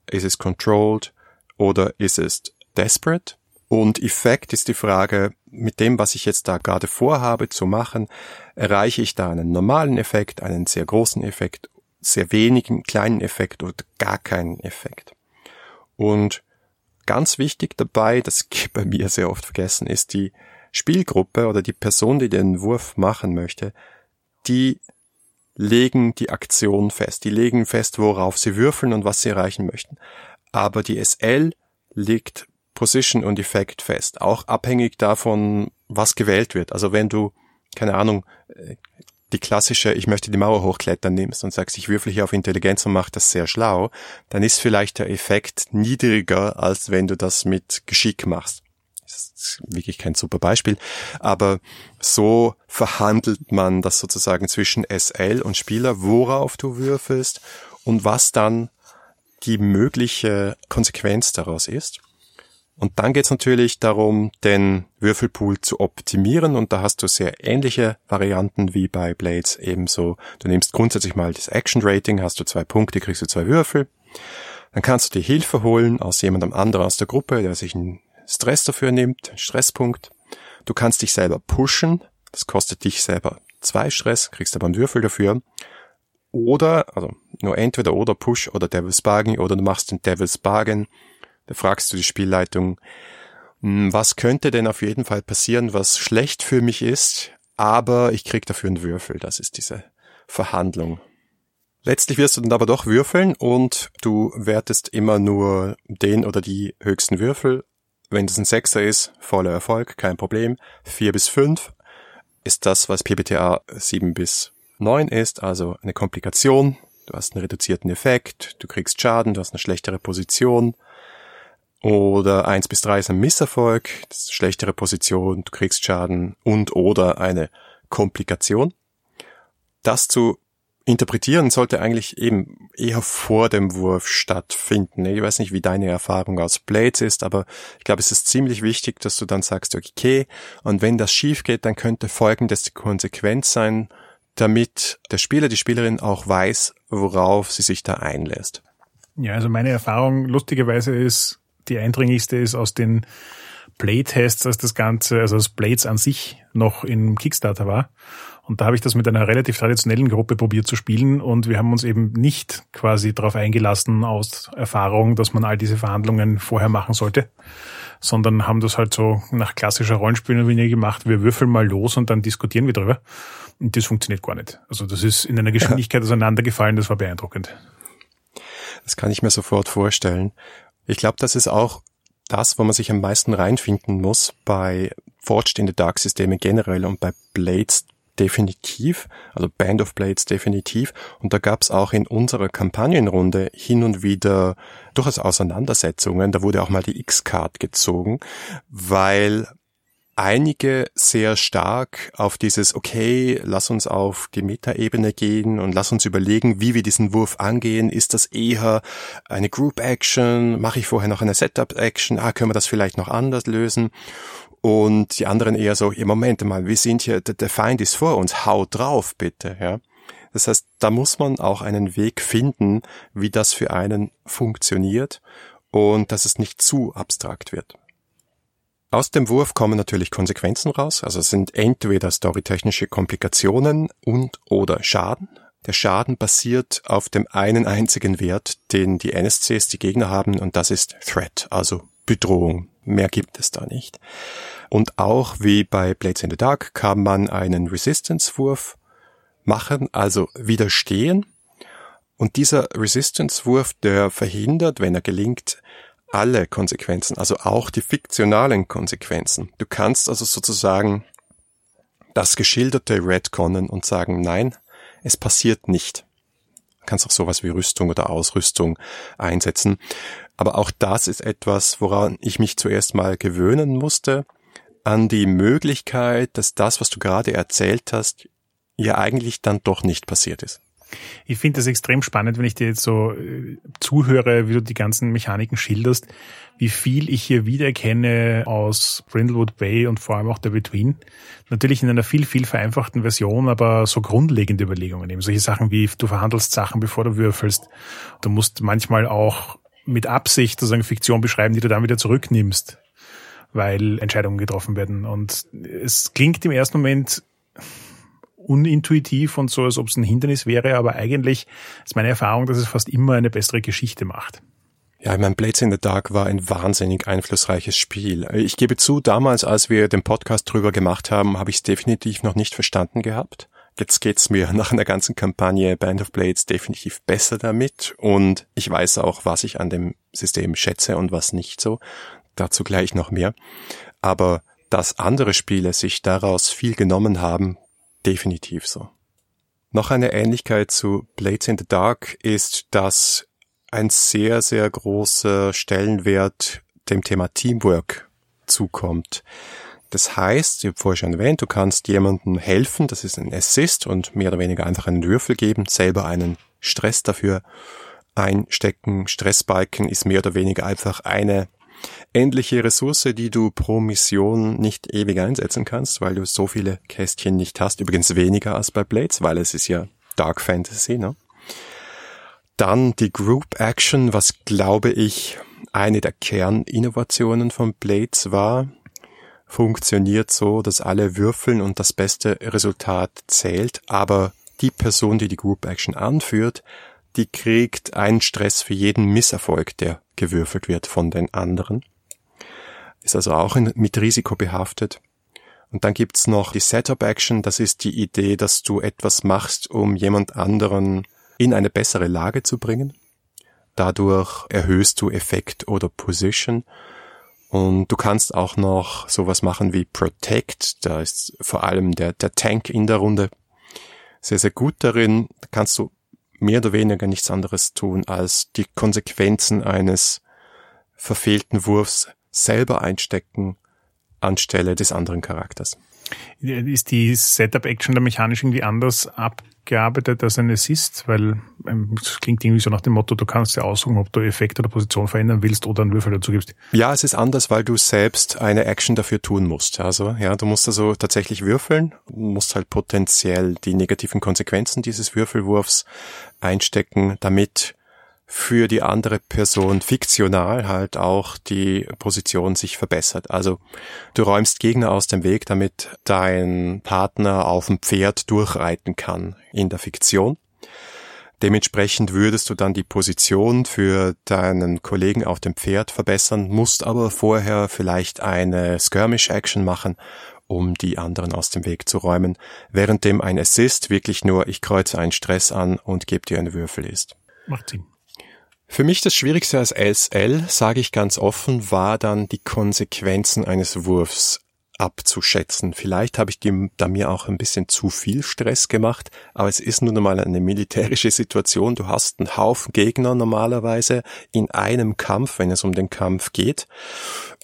Ist es controlled? Oder ist es Desperate. Und Effekt ist die Frage, mit dem, was ich jetzt da gerade vorhabe zu machen, erreiche ich da einen normalen Effekt, einen sehr großen Effekt, sehr wenigen kleinen Effekt oder gar keinen Effekt. Und ganz wichtig dabei, das bei mir sehr oft vergessen, ist die Spielgruppe oder die Person, die den Wurf machen möchte, die legen die Aktion fest. Die legen fest, worauf sie würfeln und was sie erreichen möchten. Aber die SL legt Position und Effekt fest, auch abhängig davon, was gewählt wird. Also wenn du, keine Ahnung, äh, die klassische, ich möchte die Mauer hochklettern nimmst und sagst, ich würfel hier auf Intelligenz und mach das sehr schlau, dann ist vielleicht der Effekt niedriger, als wenn du das mit Geschick machst. Ist wirklich kein super Beispiel, aber so verhandelt man das sozusagen zwischen SL und Spieler, worauf du würfelst und was dann die mögliche Konsequenz daraus ist. Und dann geht es natürlich darum, den Würfelpool zu optimieren und da hast du sehr ähnliche Varianten wie bei Blades ebenso. Du nimmst grundsätzlich mal das Action Rating, hast du zwei Punkte, kriegst du zwei Würfel. Dann kannst du dir Hilfe holen aus jemandem anderen aus der Gruppe, der sich einen Stress dafür nimmt, Stresspunkt. Du kannst dich selber pushen, das kostet dich selber zwei Stress, kriegst aber einen Würfel dafür. Oder, also nur entweder oder Push oder Devil's Bargain oder du machst den Devil's Bargain da fragst du die Spielleitung, hm, was könnte denn auf jeden Fall passieren, was schlecht für mich ist, aber ich krieg dafür einen Würfel. Das ist diese Verhandlung. Letztlich wirst du dann aber doch würfeln und du wertest immer nur den oder die höchsten Würfel. Wenn das ein Sechser ist, voller Erfolg, kein Problem. Vier bis fünf ist das, was PBTA sieben bis neun ist, also eine Komplikation. Du hast einen reduzierten Effekt, du kriegst Schaden, du hast eine schlechtere Position. Oder eins bis drei ist ein Misserfolg, das ist schlechtere Position, du kriegst Schaden und oder eine Komplikation. Das zu interpretieren sollte eigentlich eben eher vor dem Wurf stattfinden. Ich weiß nicht, wie deine Erfahrung aus Blades ist, aber ich glaube, es ist ziemlich wichtig, dass du dann sagst, okay, und wenn das schief geht, dann könnte folgendes die Konsequenz sein, damit der Spieler, die Spielerin auch weiß, worauf sie sich da einlässt. Ja, also meine Erfahrung lustigerweise ist, die eindringlichste ist aus den Playtests, als das Ganze, also das Blades an sich noch im Kickstarter war. Und da habe ich das mit einer relativ traditionellen Gruppe probiert zu spielen und wir haben uns eben nicht quasi darauf eingelassen aus Erfahrung, dass man all diese Verhandlungen vorher machen sollte, sondern haben das halt so nach klassischer Rollenspiellinie gemacht. Wir würfeln mal los und dann diskutieren wir drüber. Und das funktioniert gar nicht. Also das ist in einer Geschwindigkeit auseinandergefallen, das war beeindruckend. Das kann ich mir sofort vorstellen. Ich glaube, das ist auch das, wo man sich am meisten reinfinden muss bei Forged in the Dark Systeme generell und bei Blades definitiv, also Band of Blades definitiv. Und da gab es auch in unserer Kampagnenrunde hin und wieder durchaus Auseinandersetzungen. Da wurde auch mal die X-Card gezogen, weil einige sehr stark auf dieses, okay, lass uns auf die Metaebene gehen und lass uns überlegen, wie wir diesen Wurf angehen. Ist das eher eine Group Action? Mache ich vorher noch eine Setup Action? Ah, können wir das vielleicht noch anders lösen? Und die anderen eher so, ja, Moment mal, wir sind hier, der Feind ist vor uns, hau drauf bitte, ja. Das heißt, da muss man auch einen Weg finden, wie das für einen funktioniert und dass es nicht zu abstrakt wird. Aus dem Wurf kommen natürlich Konsequenzen raus, also es sind entweder storytechnische Komplikationen und oder Schaden. Der Schaden basiert auf dem einen einzigen Wert, den die NSCs, die Gegner haben, und das ist Threat, also Bedrohung. Mehr gibt es da nicht. Und auch wie bei Blades in the Dark kann man einen Resistance-Wurf machen, also widerstehen. Und dieser Resistance-Wurf, der verhindert, wenn er gelingt, alle Konsequenzen, also auch die fiktionalen Konsequenzen. Du kannst also sozusagen das Geschilderte redconnen und sagen, nein, es passiert nicht. Du kannst auch sowas wie Rüstung oder Ausrüstung einsetzen. Aber auch das ist etwas, woran ich mich zuerst mal gewöhnen musste, an die Möglichkeit, dass das, was du gerade erzählt hast, ja eigentlich dann doch nicht passiert ist. Ich finde das extrem spannend, wenn ich dir jetzt so äh, zuhöre, wie du die ganzen Mechaniken schilderst, wie viel ich hier wiedererkenne aus Brindlewood Bay und vor allem auch der Between. Natürlich in einer viel, viel vereinfachten Version, aber so grundlegende Überlegungen eben. Solche Sachen wie, du verhandelst Sachen, bevor du würfelst. Du musst manchmal auch mit Absicht sozusagen Fiktion beschreiben, die du dann wieder zurücknimmst, weil Entscheidungen getroffen werden. Und es klingt im ersten Moment unintuitiv und so, als ob es ein Hindernis wäre, aber eigentlich ist meine Erfahrung, dass es fast immer eine bessere Geschichte macht. Ja, ich meine, Blades in the Dark war ein wahnsinnig einflussreiches Spiel. Ich gebe zu, damals, als wir den Podcast drüber gemacht haben, habe ich es definitiv noch nicht verstanden gehabt. Jetzt geht's mir nach einer ganzen Kampagne Band of Blades definitiv besser damit und ich weiß auch, was ich an dem System schätze und was nicht so. Dazu gleich noch mehr. Aber dass andere Spiele sich daraus viel genommen haben, definitiv so. Noch eine Ähnlichkeit zu Blades in the Dark ist, dass ein sehr, sehr großer Stellenwert dem Thema Teamwork zukommt. Das heißt, ich habe vorher schon erwähnt, du kannst jemandem helfen, das ist ein Assist und mehr oder weniger einfach einen Würfel geben, selber einen Stress dafür einstecken. Stressbalken ist mehr oder weniger einfach eine endliche Ressource, die du pro Mission nicht ewig einsetzen kannst, weil du so viele Kästchen nicht hast. Übrigens weniger als bei Blades, weil es ist ja Dark Fantasy, ne? Dann die Group Action, was glaube ich eine der Kerninnovationen von Blades war, funktioniert so, dass alle würfeln und das beste Resultat zählt, aber die Person, die die Group Action anführt, die kriegt einen Stress für jeden Misserfolg, der gewürfelt wird von den anderen. Ist also auch mit Risiko behaftet. Und dann gibt's noch die Setup Action, das ist die Idee, dass du etwas machst, um jemand anderen in eine bessere Lage zu bringen. Dadurch erhöhst du Effekt oder Position. Und du kannst auch noch sowas machen wie Protect. Da ist vor allem der, der Tank in der Runde sehr, sehr gut darin. Da kannst du mehr oder weniger nichts anderes tun, als die Konsequenzen eines verfehlten Wurfs selber einstecken anstelle des anderen Charakters. Ist die Setup-Action da mechanisch irgendwie anders abgearbeitet als ein Assist? Weil ähm, es klingt irgendwie so nach dem Motto, du kannst ja aussuchen, ob du Effekt oder Position verändern willst oder einen Würfel dazu gibst. Ja, es ist anders, weil du selbst eine Action dafür tun musst. Also ja, du musst also tatsächlich würfeln, musst halt potenziell die negativen Konsequenzen dieses Würfelwurfs einstecken, damit für die andere Person fiktional halt auch die Position sich verbessert. Also du räumst Gegner aus dem Weg, damit dein Partner auf dem Pferd durchreiten kann in der Fiktion. Dementsprechend würdest du dann die Position für deinen Kollegen auf dem Pferd verbessern, musst aber vorher vielleicht eine Skirmish-Action machen, um die anderen aus dem Weg zu räumen, währenddem ein Assist wirklich nur ich kreuze einen Stress an und gebe dir einen Würfel ist. Macht Sinn. Für mich das Schwierigste als SL, sage ich ganz offen, war dann die Konsequenzen eines Wurfs abzuschätzen. Vielleicht habe ich da mir auch ein bisschen zu viel Stress gemacht, aber es ist nun einmal eine militärische Situation. Du hast einen Haufen Gegner normalerweise in einem Kampf, wenn es um den Kampf geht.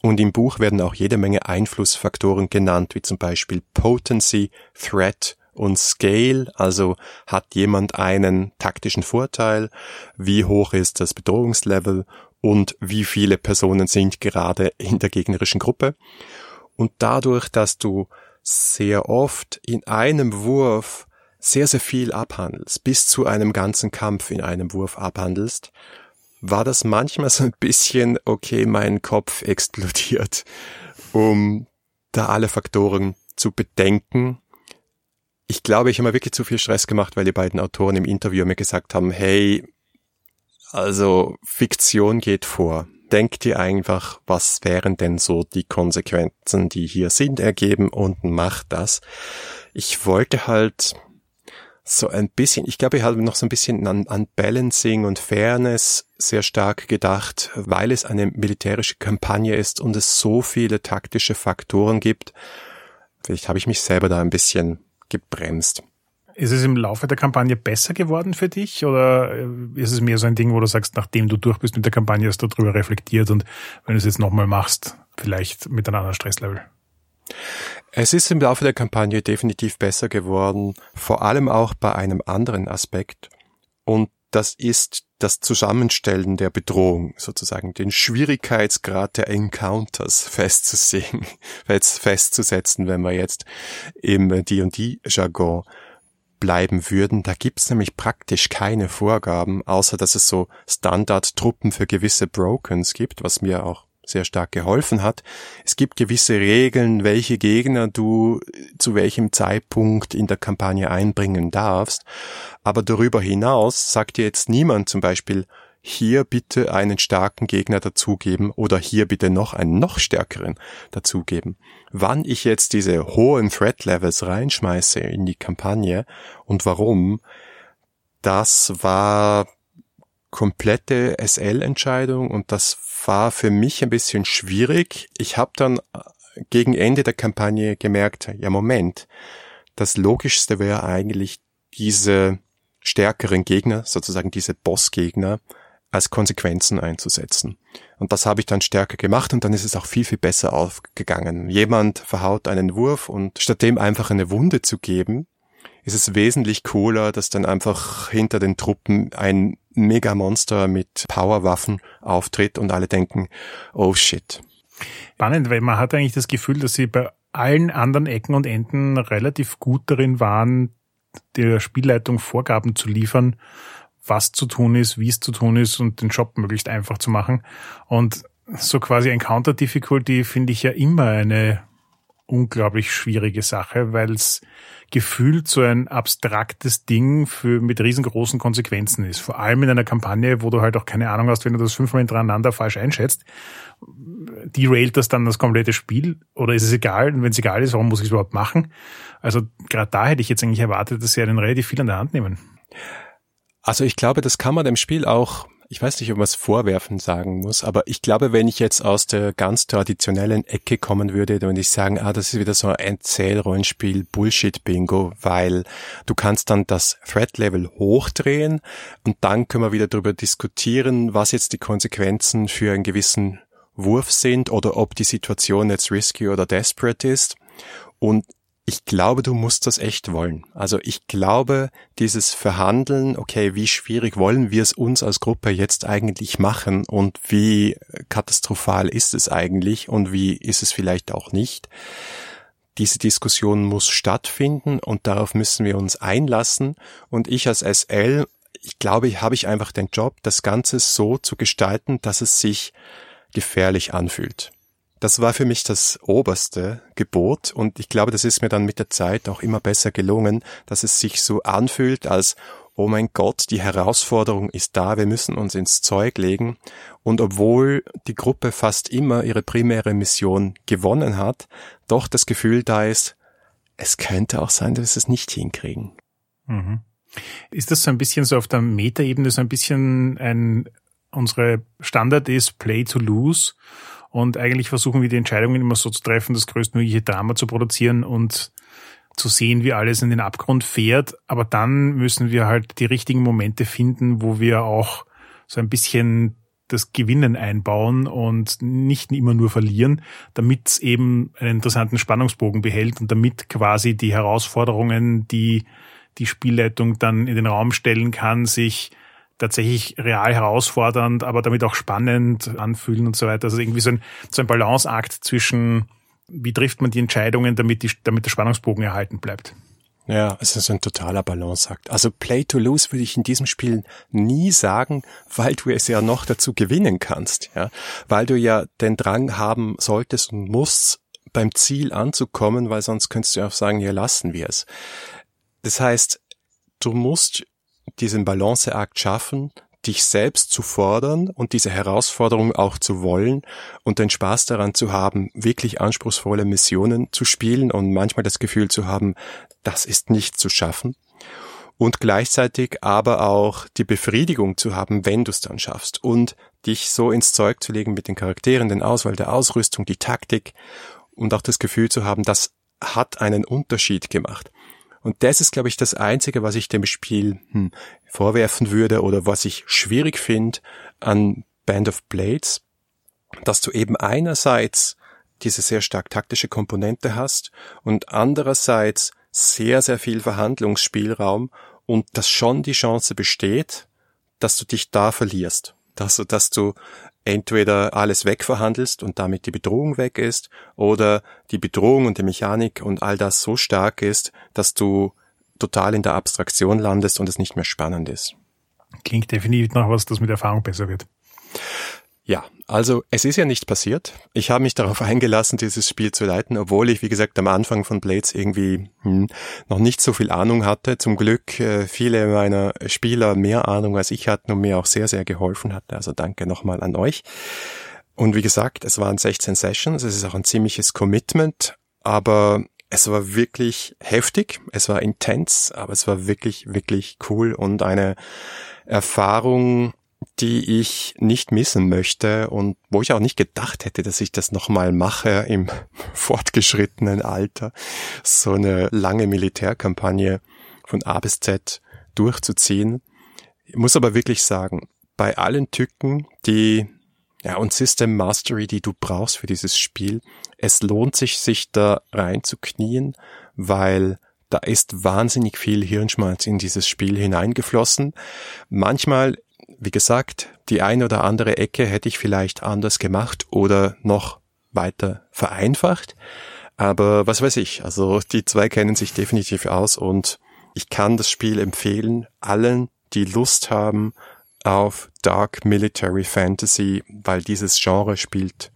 Und im Buch werden auch jede Menge Einflussfaktoren genannt, wie zum Beispiel Potency, Threat und Scale, also hat jemand einen taktischen Vorteil, wie hoch ist das Bedrohungslevel und wie viele Personen sind gerade in der gegnerischen Gruppe. Und dadurch, dass du sehr oft in einem Wurf sehr, sehr viel abhandelst, bis zu einem ganzen Kampf in einem Wurf abhandelst, war das manchmal so ein bisschen, okay, mein Kopf explodiert, um da alle Faktoren zu bedenken ich glaube, ich habe mir wirklich zu viel Stress gemacht, weil die beiden Autoren im Interview mir gesagt haben, hey, also Fiktion geht vor. Denk dir einfach, was wären denn so die Konsequenzen, die hier sind, ergeben und mach das. Ich wollte halt so ein bisschen, ich glaube, ich habe noch so ein bisschen an, an Balancing und Fairness sehr stark gedacht, weil es eine militärische Kampagne ist und es so viele taktische Faktoren gibt. Vielleicht habe ich mich selber da ein bisschen gebremst. Ist es im Laufe der Kampagne besser geworden für dich oder äh, ist es mehr so ein Ding, wo du sagst, nachdem du durch bist mit der Kampagne, hast du darüber reflektiert und wenn du es jetzt nochmal machst, vielleicht mit einem anderen Stresslevel? Es ist im Laufe der Kampagne definitiv besser geworden, vor allem auch bei einem anderen Aspekt. Und das ist das Zusammenstellen der Bedrohung, sozusagen den Schwierigkeitsgrad der Encounters festzusehen, festzusetzen, wenn wir jetzt im D&D-Jargon bleiben würden. Da gibt's nämlich praktisch keine Vorgaben, außer dass es so Standardtruppen für gewisse Brokens gibt, was mir auch sehr stark geholfen hat. Es gibt gewisse Regeln, welche Gegner du zu welchem Zeitpunkt in der Kampagne einbringen darfst. Aber darüber hinaus sagt dir jetzt niemand zum Beispiel, hier bitte einen starken Gegner dazugeben oder hier bitte noch einen noch stärkeren dazugeben. Wann ich jetzt diese hohen Threat Levels reinschmeiße in die Kampagne und warum, das war komplette SL-Entscheidung und das war für mich ein bisschen schwierig. Ich habe dann gegen Ende der Kampagne gemerkt, ja Moment, das Logischste wäre eigentlich diese stärkeren Gegner, sozusagen diese Bossgegner, als Konsequenzen einzusetzen. Und das habe ich dann stärker gemacht und dann ist es auch viel, viel besser aufgegangen. Jemand verhaut einen Wurf und statt dem einfach eine Wunde zu geben, ist es wesentlich cooler, dass dann einfach hinter den Truppen ein Megamonster mit Powerwaffen auftritt und alle denken, oh shit. Spannend, weil man hat eigentlich das Gefühl, dass sie bei allen anderen Ecken und Enden relativ gut darin waren, der Spielleitung Vorgaben zu liefern, was zu tun ist, wie es zu tun ist und den Job möglichst einfach zu machen. Und so quasi Encounter Difficulty finde ich ja immer eine unglaublich schwierige Sache, weil es gefühlt so ein abstraktes Ding für mit riesengroßen Konsequenzen ist. Vor allem in einer Kampagne, wo du halt auch keine Ahnung hast, wenn du das fünfmal hintereinander falsch einschätzt, derailt das dann das komplette Spiel oder ist es egal? Und wenn es egal ist, warum muss ich es überhaupt machen? Also gerade da hätte ich jetzt eigentlich erwartet, dass sie einen relativ viel an der Hand nehmen. Also ich glaube, das kann man dem Spiel auch, ich weiß nicht, ob man es vorwerfen sagen muss, aber ich glaube, wenn ich jetzt aus der ganz traditionellen Ecke kommen würde, dann würde ich sagen, ah, das ist wieder so ein Zählrollenspiel Bullshit-Bingo, weil du kannst dann das Threat-Level hochdrehen und dann können wir wieder darüber diskutieren, was jetzt die Konsequenzen für einen gewissen Wurf sind oder ob die Situation jetzt risky oder desperate ist. Und ich glaube, du musst das echt wollen. Also ich glaube, dieses Verhandeln, okay, wie schwierig wollen wir es uns als Gruppe jetzt eigentlich machen und wie katastrophal ist es eigentlich und wie ist es vielleicht auch nicht. Diese Diskussion muss stattfinden und darauf müssen wir uns einlassen. Und ich als SL, ich glaube, habe ich einfach den Job, das Ganze so zu gestalten, dass es sich gefährlich anfühlt. Das war für mich das oberste Gebot und ich glaube, das ist mir dann mit der Zeit auch immer besser gelungen, dass es sich so anfühlt, als oh mein Gott, die Herausforderung ist da, wir müssen uns ins Zeug legen. Und obwohl die Gruppe fast immer ihre primäre Mission gewonnen hat, doch das Gefühl da ist, es könnte auch sein, dass wir es nicht hinkriegen. Mhm. Ist das so ein bisschen so auf der Metaebene so ein bisschen ein, unsere Standard ist Play to Lose? Und eigentlich versuchen wir die Entscheidungen immer so zu treffen, das größtmögliche Drama zu produzieren und zu sehen, wie alles in den Abgrund fährt. Aber dann müssen wir halt die richtigen Momente finden, wo wir auch so ein bisschen das Gewinnen einbauen und nicht immer nur verlieren, damit es eben einen interessanten Spannungsbogen behält und damit quasi die Herausforderungen, die die Spielleitung dann in den Raum stellen kann, sich tatsächlich real herausfordernd, aber damit auch spannend anfühlen und so weiter. Also irgendwie so ein, so ein Balanceakt zwischen, wie trifft man die Entscheidungen, damit, die, damit der Spannungsbogen erhalten bleibt. Ja, es ist ein totaler Balanceakt. Also Play to Lose würde ich in diesem Spiel nie sagen, weil du es ja noch dazu gewinnen kannst, ja, weil du ja den Drang haben solltest und musst, beim Ziel anzukommen, weil sonst könntest du auch sagen, ja, lassen wir es. Das heißt, du musst diesen Balanceakt schaffen, dich selbst zu fordern und diese Herausforderung auch zu wollen und den Spaß daran zu haben, wirklich anspruchsvolle Missionen zu spielen und manchmal das Gefühl zu haben, das ist nicht zu schaffen. Und gleichzeitig aber auch die Befriedigung zu haben, wenn du es dann schaffst und dich so ins Zeug zu legen mit den Charakteren, den Auswahl der Ausrüstung, die Taktik und auch das Gefühl zu haben, das hat einen Unterschied gemacht. Und das ist, glaube ich, das Einzige, was ich dem Spiel hm, vorwerfen würde oder was ich schwierig finde an Band of Blades, dass du eben einerseits diese sehr stark taktische Komponente hast und andererseits sehr, sehr viel Verhandlungsspielraum und dass schon die Chance besteht, dass du dich da verlierst. Dass, dass du entweder alles wegverhandelst und damit die Bedrohung weg ist, oder die Bedrohung und die Mechanik und all das so stark ist, dass du total in der Abstraktion landest und es nicht mehr spannend ist. Klingt definitiv nach was, das mit Erfahrung besser wird. Ja, also es ist ja nicht passiert. Ich habe mich darauf eingelassen, dieses Spiel zu leiten, obwohl ich, wie gesagt, am Anfang von Blades irgendwie hm, noch nicht so viel Ahnung hatte. Zum Glück äh, viele meiner Spieler mehr Ahnung als ich hatten und mir auch sehr, sehr geholfen hatten. Also danke nochmal an euch. Und wie gesagt, es waren 16 Sessions, es ist auch ein ziemliches Commitment, aber es war wirklich heftig, es war intens, aber es war wirklich, wirklich cool und eine Erfahrung, die ich nicht missen möchte und wo ich auch nicht gedacht hätte, dass ich das nochmal mache im fortgeschrittenen Alter, so eine lange Militärkampagne von A bis Z durchzuziehen. Ich muss aber wirklich sagen, bei allen Tücken, die ja, und System Mastery, die du brauchst für dieses Spiel, es lohnt sich, sich da reinzuknien, weil da ist wahnsinnig viel Hirnschmalz in dieses Spiel hineingeflossen. Manchmal wie gesagt, die eine oder andere Ecke hätte ich vielleicht anders gemacht oder noch weiter vereinfacht. Aber was weiß ich, also die zwei kennen sich definitiv aus und ich kann das Spiel empfehlen, allen, die Lust haben auf Dark Military Fantasy, weil dieses Genre spielt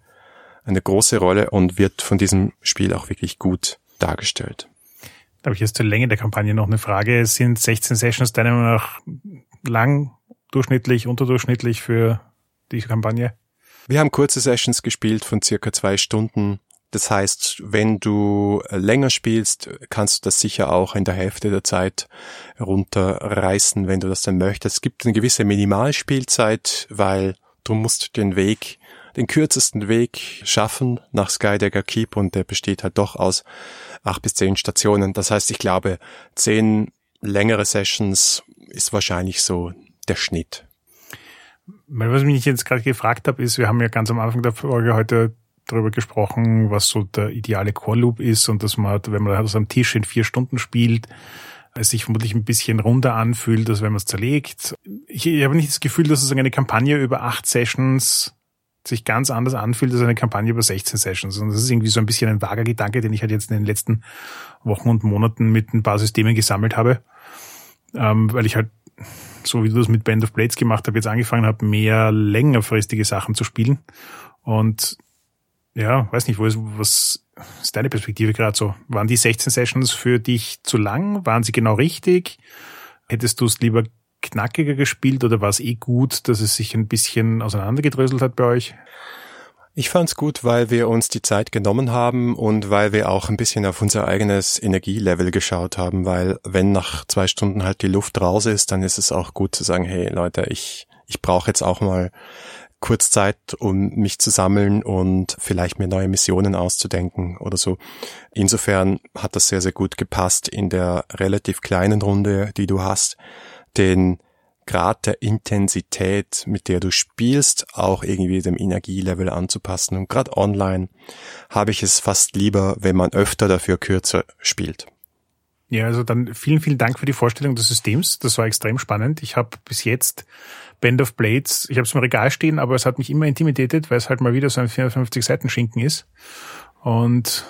eine große Rolle und wird von diesem Spiel auch wirklich gut dargestellt. Da habe ich jetzt zur Länge der Kampagne noch eine Frage. Sind 16 Sessions deiner Meinung nach lang durchschnittlich, unterdurchschnittlich für die Kampagne? Wir haben kurze Sessions gespielt von circa zwei Stunden. Das heißt, wenn du länger spielst, kannst du das sicher auch in der Hälfte der Zeit runterreißen, wenn du das dann möchtest. Es gibt eine gewisse Minimalspielzeit, weil du musst den Weg, den kürzesten Weg schaffen nach Skydagger Keep und der besteht halt doch aus acht bis zehn Stationen. Das heißt, ich glaube, zehn längere Sessions ist wahrscheinlich so der Schnitt. Was mich jetzt gerade gefragt habe, ist, wir haben ja ganz am Anfang der Folge heute darüber gesprochen, was so der ideale Core Loop ist und dass man, wenn man das am Tisch in vier Stunden spielt, es sich vermutlich ein bisschen runder anfühlt, als wenn man es zerlegt. Ich, ich habe nicht das Gefühl, dass es eine Kampagne über acht Sessions sich ganz anders anfühlt als eine Kampagne über 16 Sessions. Und das ist irgendwie so ein bisschen ein vager Gedanke, den ich halt jetzt in den letzten Wochen und Monaten mit ein paar Systemen gesammelt habe, ähm, weil ich halt so wie du das mit Band of Blades gemacht hast, jetzt angefangen habe, mehr längerfristige Sachen zu spielen. Und ja, weiß nicht, wo ist, was ist deine Perspektive gerade so? Waren die 16 Sessions für dich zu lang? Waren sie genau richtig? Hättest du es lieber knackiger gespielt oder war es eh gut, dass es sich ein bisschen auseinandergedröselt hat bei euch? Ich fand's gut, weil wir uns die Zeit genommen haben und weil wir auch ein bisschen auf unser eigenes Energielevel geschaut haben, weil wenn nach zwei Stunden halt die Luft raus ist, dann ist es auch gut zu sagen, hey Leute, ich, ich brauche jetzt auch mal kurz Zeit, um mich zu sammeln und vielleicht mir neue Missionen auszudenken oder so. Insofern hat das sehr, sehr gut gepasst in der relativ kleinen Runde, die du hast, den Grad der Intensität, mit der du spielst, auch irgendwie dem Energielevel anzupassen. Und gerade online habe ich es fast lieber, wenn man öfter dafür kürzer spielt. Ja, also dann vielen, vielen Dank für die Vorstellung des Systems. Das war extrem spannend. Ich habe bis jetzt Band of Blades, ich habe es im Regal stehen, aber es hat mich immer intimidiert, weil es halt mal wieder so ein 450 Seiten Schinken ist. Und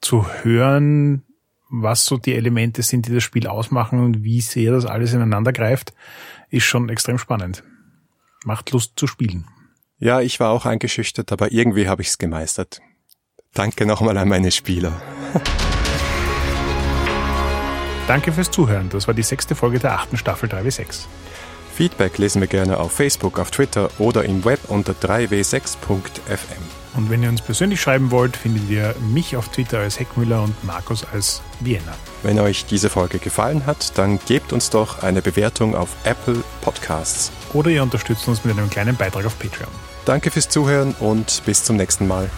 zu hören, was so die Elemente sind, die das Spiel ausmachen und wie sehr das alles ineinander greift, ist schon extrem spannend. Macht Lust zu spielen. Ja, ich war auch eingeschüchtert, aber irgendwie habe ich es gemeistert. Danke nochmal an meine Spieler. Danke fürs Zuhören. Das war die sechste Folge der achten Staffel 3W6. Feedback lesen wir gerne auf Facebook, auf Twitter oder im Web unter 3w6.fm. Und wenn ihr uns persönlich schreiben wollt, findet ihr mich auf Twitter als Heckmüller und Markus als Vienna. Wenn euch diese Folge gefallen hat, dann gebt uns doch eine Bewertung auf Apple Podcasts. Oder ihr unterstützt uns mit einem kleinen Beitrag auf Patreon. Danke fürs Zuhören und bis zum nächsten Mal.